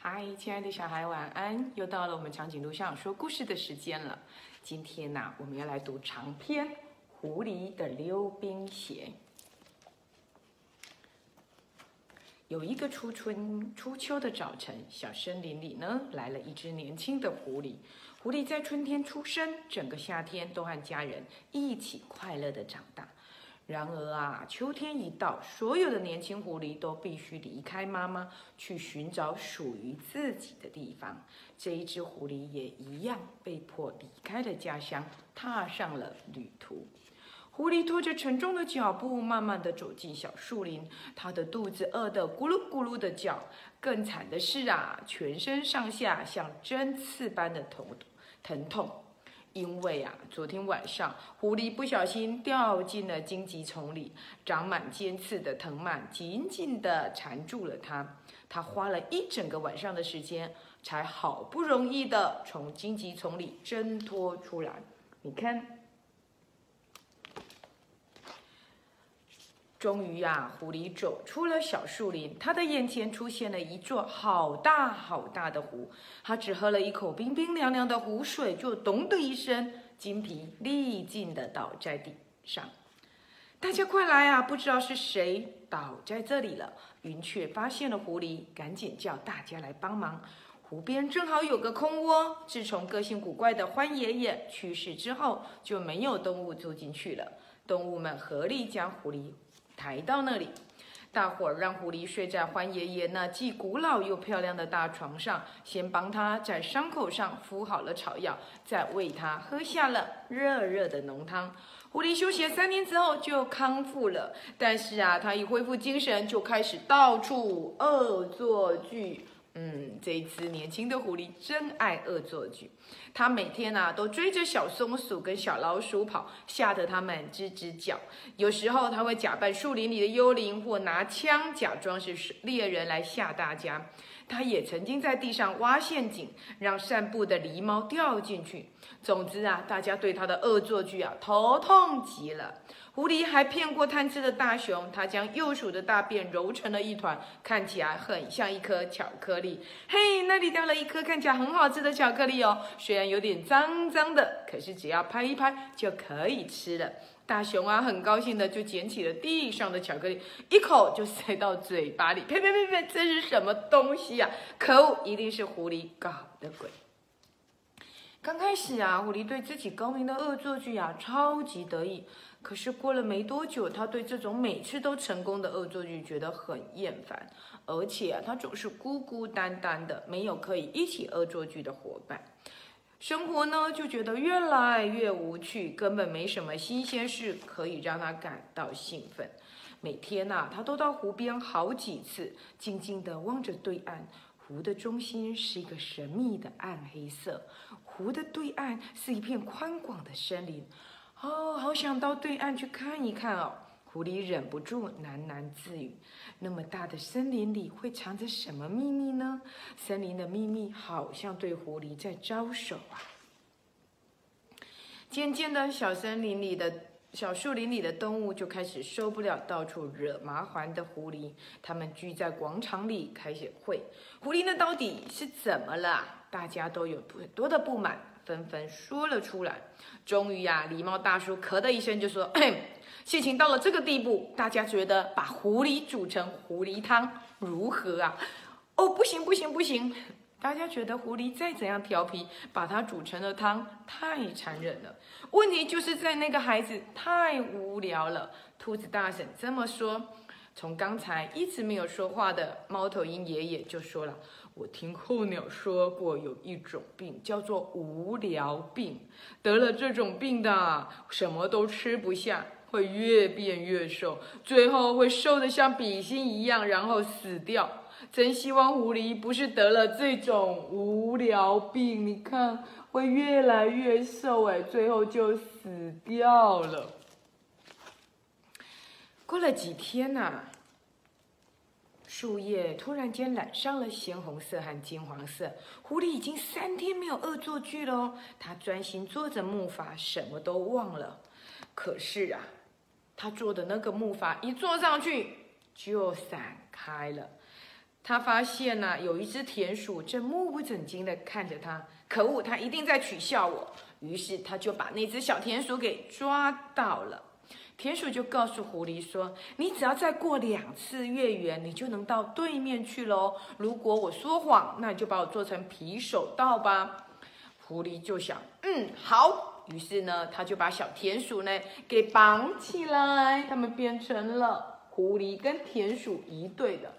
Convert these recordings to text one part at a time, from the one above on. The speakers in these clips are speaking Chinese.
嗨，亲爱的小孩，晚安！又到了我们长颈鹿上说故事的时间了。今天呢、我们要来读长篇《狐狸的溜冰鞋》。有一个初春初秋的早晨，小森林里呢来了一只年轻的狐狸。狐狸在春天出生，整个夏天都和家人一起快乐的长大。然而啊，秋天一到，所有的年轻狐狸都必须离开妈妈，去寻找属于自己的地方。这一只狐狸也一样，被迫离开了家乡，踏上了旅途。狐狸拖着沉重的脚步，慢慢地走进小树林。它的肚子饿得咕噜咕噜的叫。更惨的是啊，全身上下像针刺般的疼疼痛。因为啊，昨天晚上狐狸不小心掉进了荆棘丛里，长满尖刺的藤蔓紧紧地缠住了它。它花了一整个晚上的时间，才好不容易地从荆棘丛里挣脱出来。你看，终于呀、狐狸走出了小树林，它的眼前出现了一座好大好大的湖。它只喝了一口冰冰凉凉的湖水，就咚的一声，精疲力尽的倒在地上。大家快来啊！不知道是谁倒在这里了。云雀发现了狐狸，赶紧叫大家来帮忙。湖边正好有个空窝，自从个性古怪的欢爷爷去世之后，就没有动物住进去了。动物们合力将狐狸抬到那里。大伙儿让狐狸睡在欢爷爷那既古老又漂亮的大床上，先帮他在伤口上敷好了草药，再喂他喝下了热热的浓汤。狐狸休息了三天之后就康复了，但是啊，他一恢复精神就开始到处恶作剧。嗯，这一只年轻的狐狸真爱恶作剧。它每天啊都追着小松鼠跟小老鼠跑，吓得它们吱吱叫。有时候它会假扮树林里的幽灵，或拿枪假装是猎人来吓大家。它也曾经在地上挖陷阱，让散步的狸猫掉进去。总之啊，大家对它的恶作剧啊头痛极了。狐狸还骗过贪吃的大熊，它将幼鼠的大便揉成了一团，看起来很像一颗巧克力。嘿，那里掉了一颗看起来很好吃的巧克力哦，虽然有点脏脏的，可是只要拍一拍就可以吃了。大熊啊，很高兴的就捡起了地上的巧克力，一口就塞到嘴巴里。呸呸呸呸，这是什么东西呀、可恶，一定是狐狸搞的鬼。刚开始啊，狐狸对自己高明的恶作剧啊超级得意。可是过了没多久，他对这种每次都成功的恶作剧觉得很厌烦，而且啊，他总是孤孤单单的，没有可以一起恶作剧的伙伴。生活呢就觉得越来越无趣，根本没什么新鲜事可以让他感到兴奋。每天呐、他都到湖边好几次，静静地望着对岸。湖的中心是一个神秘的暗黑色，湖的对岸是一片宽广的森林。哦，好想到对岸去看一看哦！狐狸忍不住喃喃自语：“那么大的森林里会藏着什么秘密呢？森林的秘密好像对狐狸在招手啊！”渐渐的，小森林里的小树林里的动物就开始受不了到处惹麻烦的狐狸，他们聚在广场里开始会。狐狸那到底是怎么了？大家都有很多的不满。纷纷说了出来。终于呀、狸猫大叔咳的一声就说：“事情到了这个地步，大家觉得把狐狸煮成狐狸汤如何啊？”哦，不行不行不行！大家觉得狐狸再怎样调皮，把它煮成了汤太残忍了。问题就是在那个孩子太无聊了。兔子大婶这么说。从刚才一直没有说话的猫头鹰爷爷就说了。我听候鸟说过，有一种病叫做无聊病，得了这种病的，什么都吃不下，会越变越瘦，最后会瘦得像比心一样，然后死掉。真希望狐狸不是得了这种无聊病，你看会越来越瘦，哎，最后就死掉了。过了几天呐、啊。树叶突然间染上了鲜红色和金黄色。狐狸已经三天没有恶作剧了哦，它专心做着木筏，什么都忘了。可是啊，他做的那个木筏一坐上去就散开了。他发现呢、有一只田鼠正目不转睛地看着他。可恶，他一定在取笑我。于是他就把那只小田鼠给抓到了。田鼠就告诉狐狸说：“你只要再过两次月圆，你就能到对面去喽。如果我说谎，那你就把我做成皮手道吧。”狐狸就想：“嗯，好。”于是呢，他就把小田鼠呢给绑起来，他们变成了狐狸跟田鼠一对的，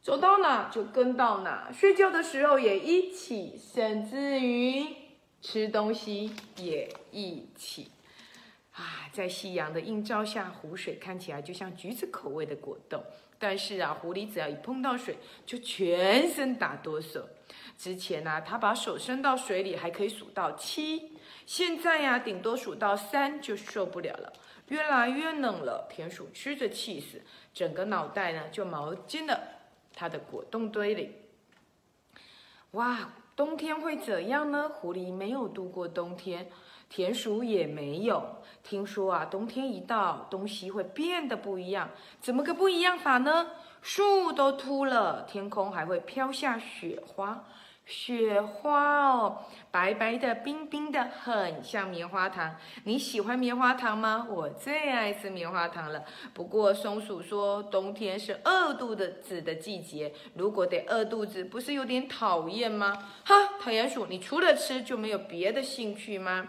走到哪就跟到哪，睡觉的时候也一起，甚至于吃东西也一起。啊，在夕阳的映照下，湖水看起来就像橘子口味的果冻。但是啊，狐狸只要一碰到水，就全身打哆嗦。之前呢、它把手伸到水里还可以数到七，现在呀、顶多数到三就受不了了。越来越冷了，田鼠吃着气死，整个脑袋呢就毛进了它的果冻堆里。哇，冬天会怎样呢？狐狸没有度过冬天，田鼠也没有。听说啊，冬天一到，东西会变得不一样。怎么个不一样法呢？树都秃了，天空还会飘下雪花。雪花哦，白白的、冰冰的，很像棉花糖。你喜欢棉花糖吗？我最爱吃棉花糖了。不过松鼠说，冬天是饿肚子的季节，如果得饿肚子，不是有点讨厌吗？哈，讨厌鼠，你除了吃就没有别的兴趣吗？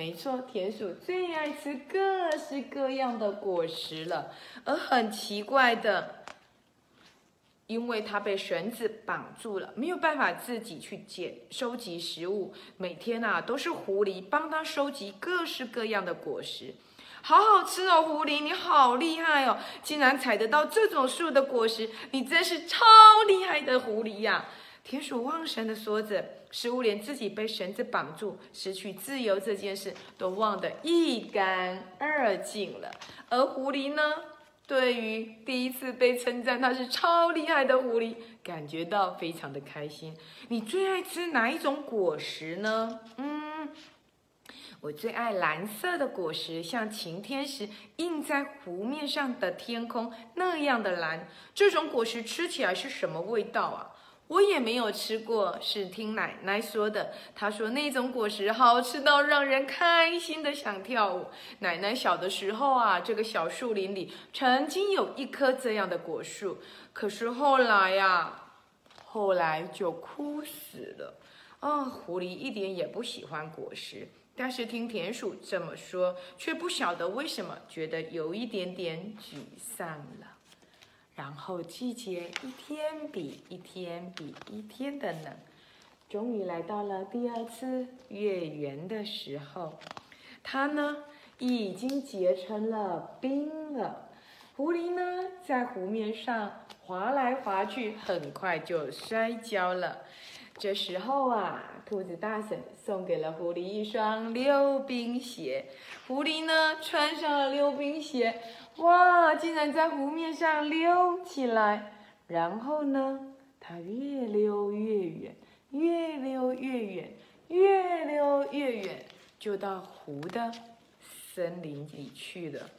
没错，田鼠最爱吃各式各样的果实了，而很奇怪的。因为它被绳子绑住了，没有办法自己去捡收集食物。每天啊，都是狐狸帮它收集各式各样的果实，好好吃哦！狐狸，你好厉害哦，竟然采得到这种树的果实，你真是超厉害的狐狸呀！田鼠忘神的说着，似乎连自己被绳子绑住、失去自由这件事都忘得一干二净了。而狐狸呢？对于第一次被称赞它是超厉害的狐狸，感觉到非常的开心。你最爱吃哪一种果实呢？嗯，我最爱蓝色的果实，像晴天时映在湖面上的天空那样的蓝。这种果实吃起来是什么味道啊？我也没有吃过，是听奶奶说的。她说那种果实好吃到让人开心的想跳舞。奶奶小的时候啊，这个小树林里曾经有一棵这样的果树，可是后来呀，后来就枯死了。哦，狐狸一点也不喜欢果实，但是听田鼠这么说，却不晓得为什么觉得有一点点沮丧了。然后季节一天比一天比一天的冷，终于来到了第二次月圆的时候，它呢已经结成了冰了。狐狸呢在湖面上滑来滑去，很快就摔跤了。这时候啊，兔子大婶送给了狐狸一双溜冰鞋。狐狸呢穿上了溜冰鞋。哇！竟然在湖面上溜起来，然后呢，它越溜越远，越溜越远，越溜越远，就到湖的森林里去了。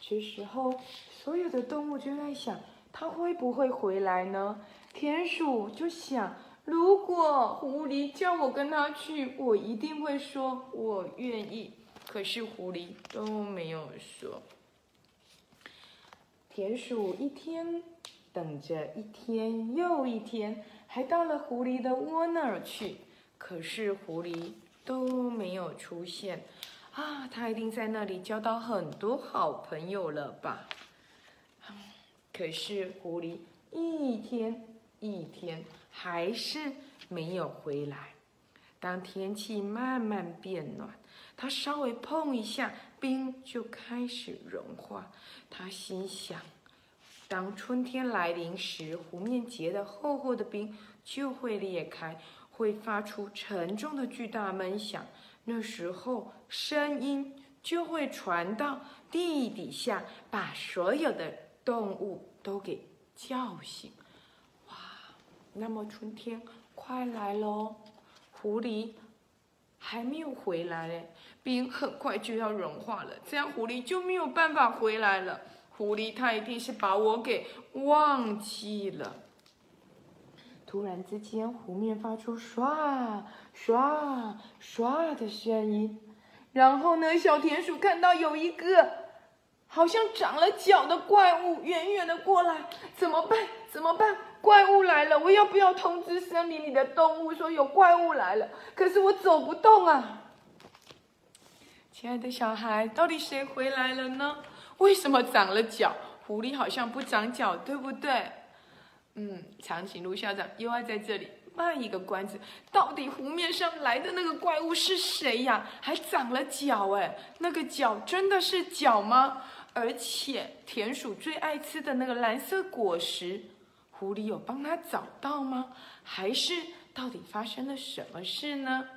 这时候，所有的动物就在想，它会不会回来呢？田鼠就想，如果狐狸叫我跟它去，我一定会说我愿意。可是狐狸都没有说。田鼠一天等着一天又一天，还到了狐狸的窝那儿去，可是狐狸都没有出现。啊，它一定在那里交到很多好朋友了吧？可是狐狸一天一天还是没有回来。当天气慢慢变暖，它稍微碰一下冰就开始融化。他心想，当春天来临时，湖面结的厚厚的冰就会裂开，会发出沉重的巨大闷响。那时候，声音就会传到地底下，把所有的动物都给叫醒。哇，那么春天快来喽！狐狸还没有回来嘞。冰很快就要融化了，这样狐狸就没有办法回来了。狐狸它一定是把我给忘记了。突然之间，湖面发出唰唰唰的声音。然后呢，小田鼠看到有一个好像长了脚的怪物远远的过来，怎么办？怎么办？怪物来了！我要不要通知森林里的动物说有怪物来了？可是我走不动啊！亲爱的小孩，到底谁回来了呢？为什么长了脚？狐狸好像不长脚，对不对？嗯，长颈鹿校长又要在这里卖一个关子。到底湖面上来的那个怪物是谁呀？还长了脚哎，那个脚真的是脚吗？而且田鼠最爱吃的那个蓝色果实。狐狸有帮他找到吗？还是到底发生了什么事呢？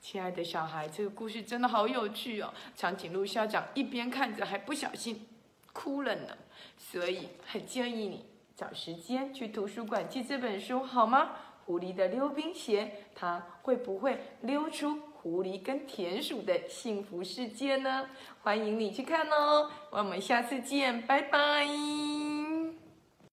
亲爱的小孩，这个故事真的好有趣哦！长颈鹿校长一边看着，还不小心哭了呢。所以很建议你找时间去图书馆借这本书，好吗？狐狸的溜冰鞋，它会不会溜出狐狸跟田鼠的幸福世界呢？欢迎你去看哦！我们下次见，拜拜。